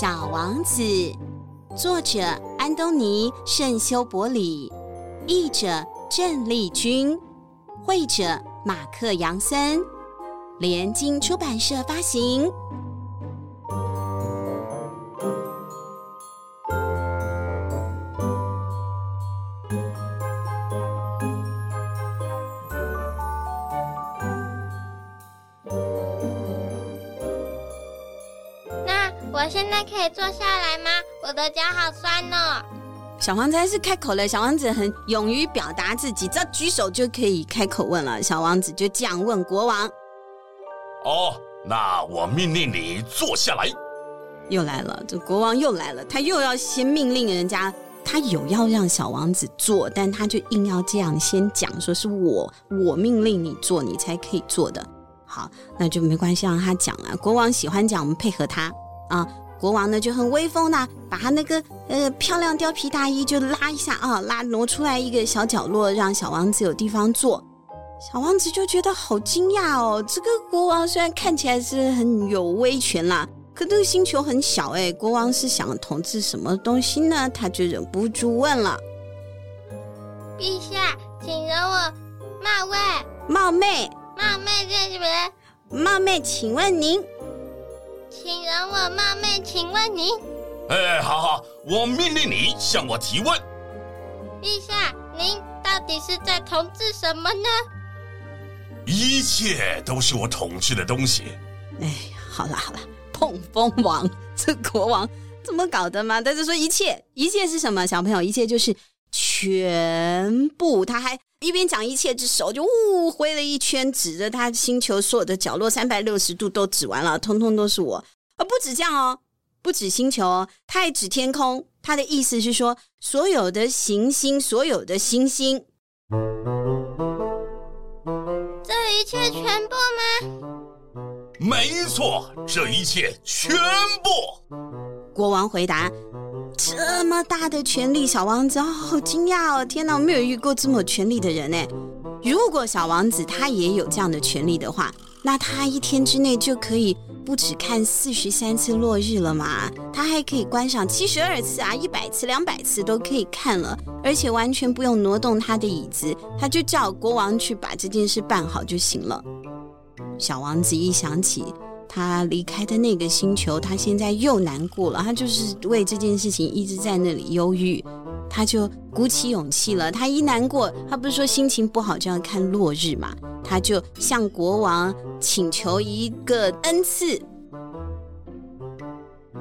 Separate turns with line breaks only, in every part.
小王子，作者安东尼·圣修伯里，译者郑丽君，绘者马克·杨森，联经出版社发行。
我现在可以坐下来吗？我的脚好酸哦。
小王子还是开口了。小王子很勇于表达自己，只要举手就可以开口问了。小王子就这样问国王：“
哦，那我命令你坐下来。”
又来了，这国王又来了，他又要先命令人家。他有要让小王子坐，但他就硬要这样先讲，说是我我命令你坐，你才可以坐的。好，那就没关系，让他讲啊。国王喜欢讲，我们配合他。啊，国王呢就很威风呐，把他那个呃漂亮貂皮大衣就拉一下啊，拉挪出来一个小角落，让小王子有地方坐。小王子就觉得好惊讶哦，这个国王虽然看起来是很有威权啦，可这个星球很小哎，国王是想统治什么东西呢？他就忍不住问了：“
陛下，请容我冒昧。”
冒昧，
冒昧这边。
冒昧，请问您？
请容我冒昧，请问您？
哎，好好，我命令你向我提问。
陛下，您到底是在统治什么呢？
一切都是我统治的东西。
哎，好了好了，碰风王，这国王怎么搞的嘛？他就说一切，一切是什么？小朋友，一切就是全部。他还一边讲一切，之手就呜挥了一圈，指着他星球所有的角落，三百六十度都指完了，通通都是我。啊，不止这样哦，不止星球哦，他还指天空。他的意思是说，所有的行星，所有的星星。
这一切全部吗？
没错，这一切全部。
国王回答。这么大的权力，小王子，好惊讶哦！天哪，我没有遇过这么权力的人呢。如果小王子他也有这样的权力的话，那他一天之内就可以不止看四十三次落日了嘛？他还可以观赏七十二次啊，一百次、两百次都可以看了，而且完全不用挪动他的椅子，他就叫国王去把这件事办好就行了。小王子一想起。他离开的那个星球，他现在又难过了。他就是为这件事情一直在那里忧郁，他就鼓起勇气了。他一难过，他不是说心情不好就要看落日嘛？他就向国王请求一个恩赐。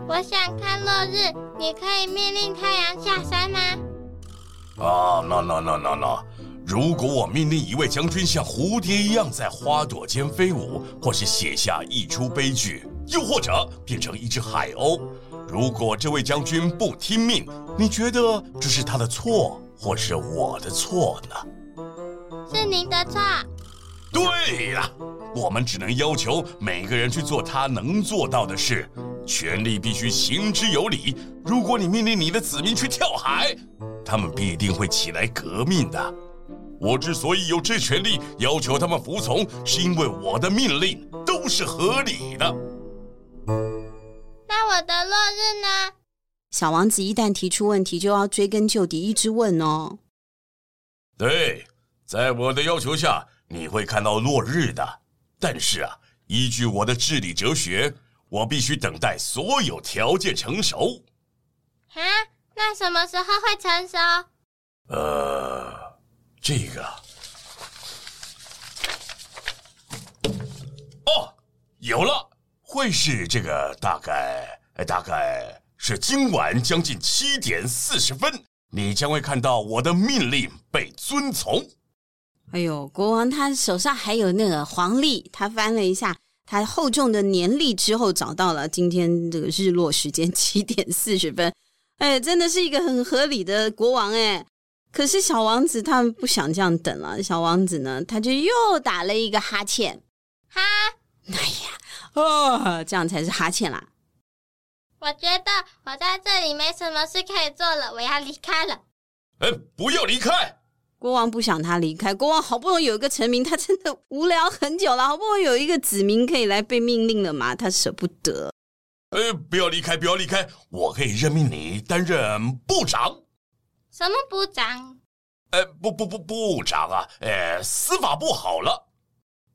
我想看落日，你可以命令太阳下山吗？
啊，no no no no no。如果我命令一位将军像蝴蝶一样在花朵间飞舞，或是写下一出悲剧，又或者变成一只海鸥，如果这位将军不听命，你觉得这是他的错，或是我的错呢？
是您的错。
对了，我们只能要求每个人去做他能做到的事，权力必须行之有理。如果你命令你的子民去跳海，他们必定会起来革命的。我之所以有这权利要求他们服从，是因为我的命令都是合理的。
那我的落日呢？
小王子一旦提出问题，就要追根究底，一直问哦。
对，在我的要求下，你会看到落日的。但是啊，依据我的治理哲学，我必须等待所有条件成熟。
啊？那什么时候会成熟？
呃。这个哦，有了，会是这个大概大概是今晚将近七点四十分，你将会看到我的命令被遵从。
哎呦，国王他手上还有那个黄历，他翻了一下他厚重的年历之后，找到了今天这个日落时间七点四十分。哎，真的是一个很合理的国王哎。可是小王子他们不想这样等了，小王子呢，他就又打了一个哈欠，
哈，
哎呀，哦，这样才是哈欠啦。
我觉得我在这里没什么事可以做了，我要离开了。
哎，不要离开！
国王不想他离开，国王好不容易有一个臣民，他真的无聊很久了，好不容易有一个子民可以来被命令了嘛，他舍不得。
呃，不要离开，不要离开，我可以任命你担任部长。
什么部长？
呃，不不不，部长啊，呃，司法部好了。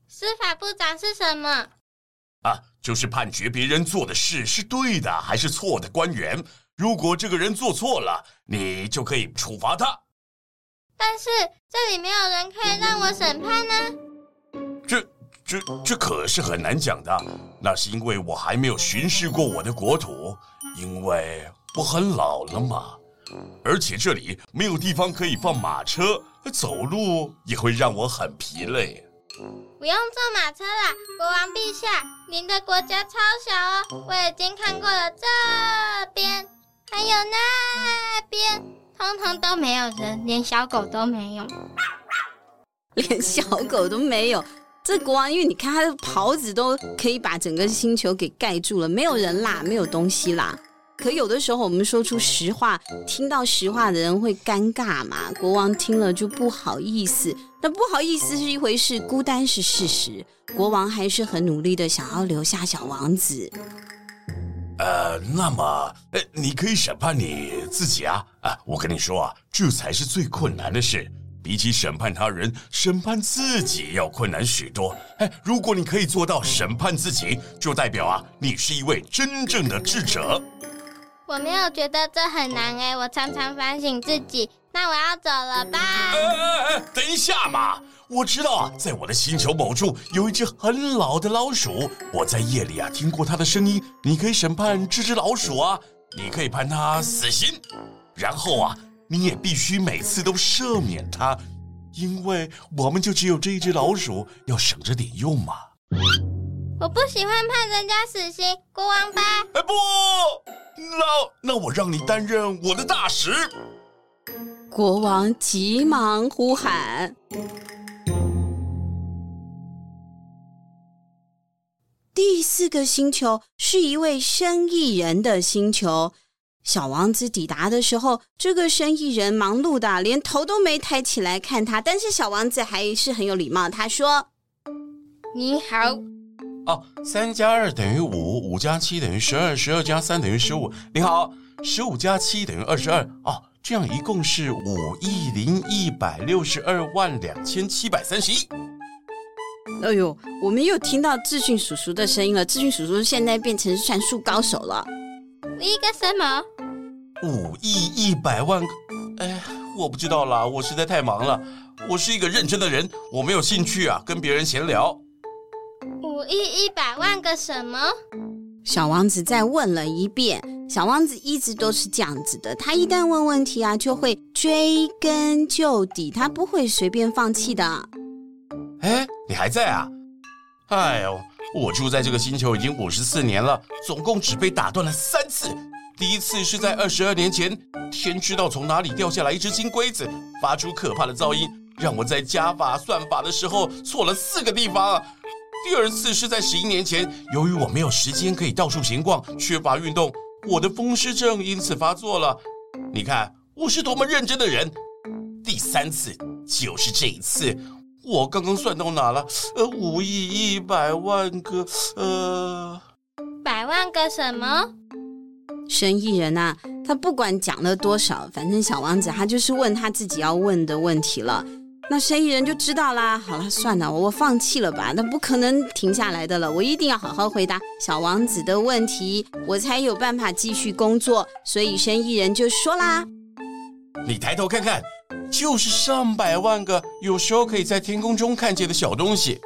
司法部长是什么？
啊，就是判决别人做的事是对的还是错的官员。如果这个人做错了，你就可以处罚他。
但是这里没有人可以让我审判呢。
这、这、这可是很难讲的。那是因为我还没有巡视过我的国土，因为我很老了嘛。而且这里没有地方可以放马车，走路也会让我很疲累。
不用坐马车啦，国王陛下，您的国家超小哦，我已经看过了这边，还有那边，通通都没有人，连小狗都没有，
连小狗都没有。这国王，因为你看他的袍子都可以把整个星球给盖住了，没有人啦，没有东西啦。可有的时候，我们说出实话，听到实话的人会尴尬嘛。国王听了就不好意思，那不好意思是一回事，孤单是事实。国王还是很努力的想要留下小王子。
呃，那么，呃，你可以审判你自己啊！啊，我跟你说啊，这才是最困难的事，比起审判他人，审判自己要困难许多。哎，如果你可以做到审判自己，就代表啊，你是一位真正的智者。
我没有觉得这很难哎，我常常反省自己。那我要走了吧？
哎哎哎，等一下嘛！我知道啊，在我的星球某处有一只很老的老鼠，我在夜里啊听过它的声音。你可以审判这只老鼠啊，你可以判它死刑，然后啊，你也必须每次都赦免它，因为我们就只有这一只老鼠，要省着点用嘛。
我不喜欢判人家死刑，国王吧？
哎不，那那我让你担任我的大使。
国王急忙呼喊。第四个星球是一位生意人的星球。小王子抵达的时候，这个生意人忙碌的连头都没抬起来看他，但是小王子还是很有礼貌，他说：“
你好。”
哦，三加二等于五，五加七等于十二，十二加三等于十五。你好，十五加七等于二十二。哦，这样一共是五亿零一百六十二万两千七百三十一。
哎呦，我们又听到智训叔叔的声音了。智训叔叔现在变成算术高手了。
一个什么？
五亿一百万个？哎，我不知道啦，我实在太忙了。我是一个认真的人，我没有兴趣啊，跟别人闲聊。
五亿一百万个什么？
小王子再问了一遍。小王子一直都是这样子的，他一旦问问题啊，就会追根究底，他不会随便放弃的。
哎，你还在啊？哎呦，我住在这个星球已经五十四年了，总共只被打断了三次。第一次是在二十二年前，天知道从哪里掉下来一只金龟子，发出可怕的噪音，让我在加法算法的时候错了四个地方。第二次是在十一年前，由于我没有时间可以到处闲逛，缺乏运动，我的风湿症因此发作了。你看我是多么认真的人。第三次就是这一次，我刚刚算到哪了？呃，五亿一百万个，呃，
百万个什么？
生意人呐、啊，他不管讲了多少，反正小王子他就是问他自己要问的问题了。那生意人就知道啦。好了，算了，我放弃了吧。那不可能停下来的了。我一定要好好回答小王子的问题，我才有办法继续工作。所以生意人就说啦：“
你抬头看看，就是上百万个有时候可以在天空中看见的小东西。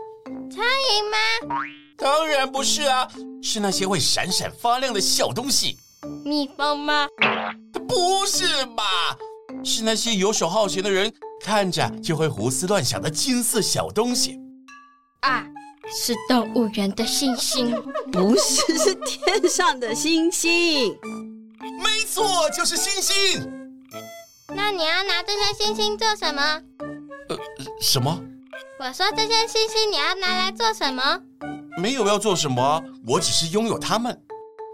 苍蝇吗？
当然不是啊，是那些会闪闪发亮的小东西。
蜜蜂吗？
不是吧？是那些游手好闲的人。”看着就会胡思乱想的金色小东西
啊，是动物园的星星，
不是，是天上的星星。
没错，就是星星。
那你要拿这些星星做什么？
呃，什么？
我说这些星星你要拿来做什么？
没有要做什么，我只是拥有它们。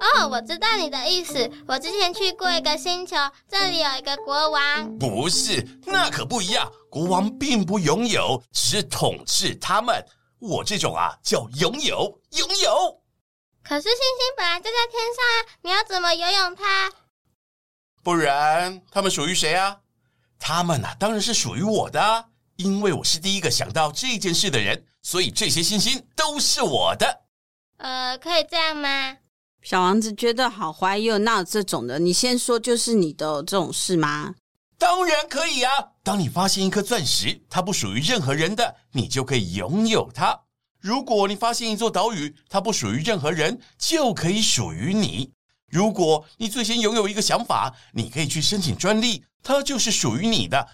哦，我知道你的意思。我之前去过一个星球，这里有一个国王。
不是，那可不一样。国王并不拥有，只是统治他们。我这种啊，叫拥有，拥有。
可是星星本来就在天上啊，你要怎么游泳它？
不然他们属于谁啊？他们啊，当然是属于我的，因为我是第一个想到这件事的人，所以这些星星都是我的。
呃，可以这样吗？
小王子觉得好怀疑，哪有这种的？你先说，就是你的这种事吗？
当然可以啊！当你发现一颗钻石，它不属于任何人的，你就可以拥有它；如果你发现一座岛屿，它不属于任何人，就可以属于你；如果你最先拥有一个想法，你可以去申请专利，它就是属于你的。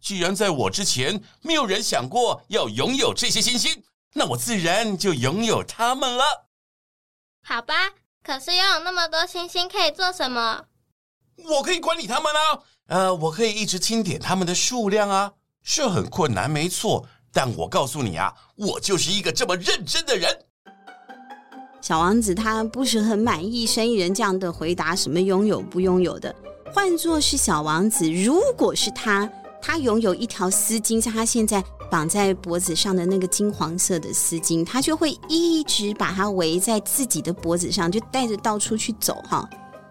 既然在我之前没有人想过要拥有这些星星，那我自然就拥有它们了。
好吧，可是拥有那么多星星可以做什么？
我可以管理他们啊。呃，我可以一直清点他们的数量啊，是很困难，没错。但我告诉你啊，我就是一个这么认真的人。
小王子他不是很满意生意人这样的回答，什么拥有不拥有的。换作是小王子，如果是他，他拥有一条丝巾，像他现在绑在脖子上的那个金黄色的丝巾，他就会一直把它围在自己的脖子上，就带着到处去走哈。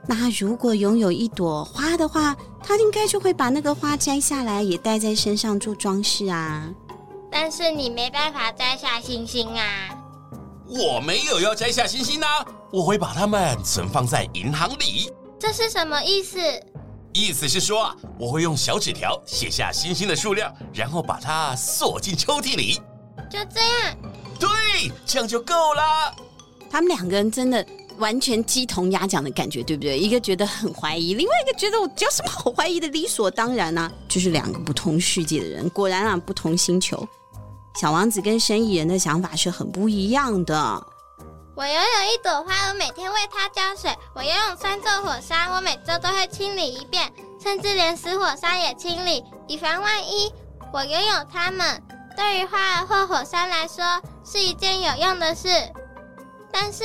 那如果拥有一朵花的话，他应该就会把那个花摘下来，也戴在身上做装饰啊。
但是你没办法摘下星星啊！
我没有要摘下星星啊，我会把它们存放在银行里。
这是什么意思？
意思是说，我会用小纸条写下星星的数量，然后把它锁进抽屉里。
就这样？
对，这样就够了。
他们两个人真的。完全鸡同鸭讲的感觉，对不对？一个觉得很怀疑，另外一个觉得我有什么好怀疑的？理所当然啊，就是两个不同世界的人。果然啊，不同星球。小王子跟生意人的想法是很不一样的。
我拥有一朵花，我每天为它浇水。我拥有三座火山，我每周都会清理一遍，甚至连死火山也清理，以防万一。我拥有它们，对于花儿或火山来说是一件有用的事，但是。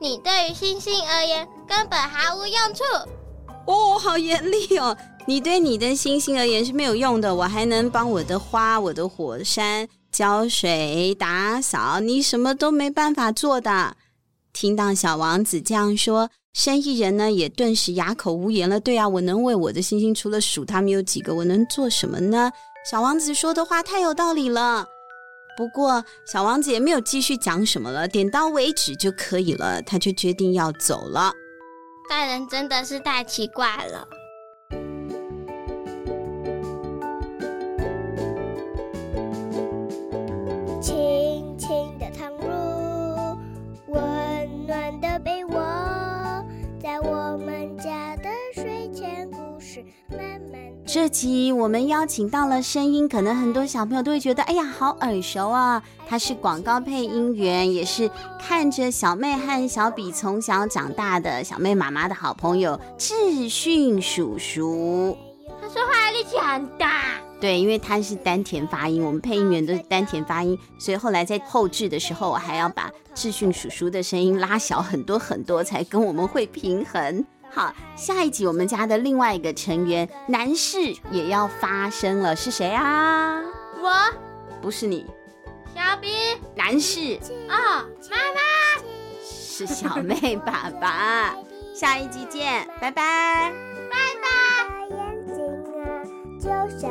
你对于星星而言根本毫无用处
哦，好严厉哦！你对你的星星而言是没有用的，我还能帮我的花、我的火山浇水、打扫，你什么都没办法做的。听到小王子这样说，生意人呢也顿时哑口无言了。对啊，我能为我的星星除了数他们有几个，我能做什么呢？小王子说的话太有道理了。不过，小王子也没有继续讲什么了，点到为止就可以了。他就决定要走了。
大人真的是太奇怪了。
这集我们邀请到了声音，可能很多小朋友都会觉得，哎呀，好耳熟啊！他是广告配音员，也是看着小妹和小比从小长大的小妹妈妈的好朋友智训叔叔。
他说话力气很大，
对，因为他是丹田发音，我们配音员都是丹田发音，所以后来在后置的时候，我还要把智训叔叔的声音拉小很多很多，才跟我们会平衡。好，下一集我们家的另外一个成员男士也要发声了，是谁啊？
我，
不是你，
小比，
男士。
哦，妈妈。
是小妹爸爸，下一集见，拜拜，
拜拜。
眼睛啊，就像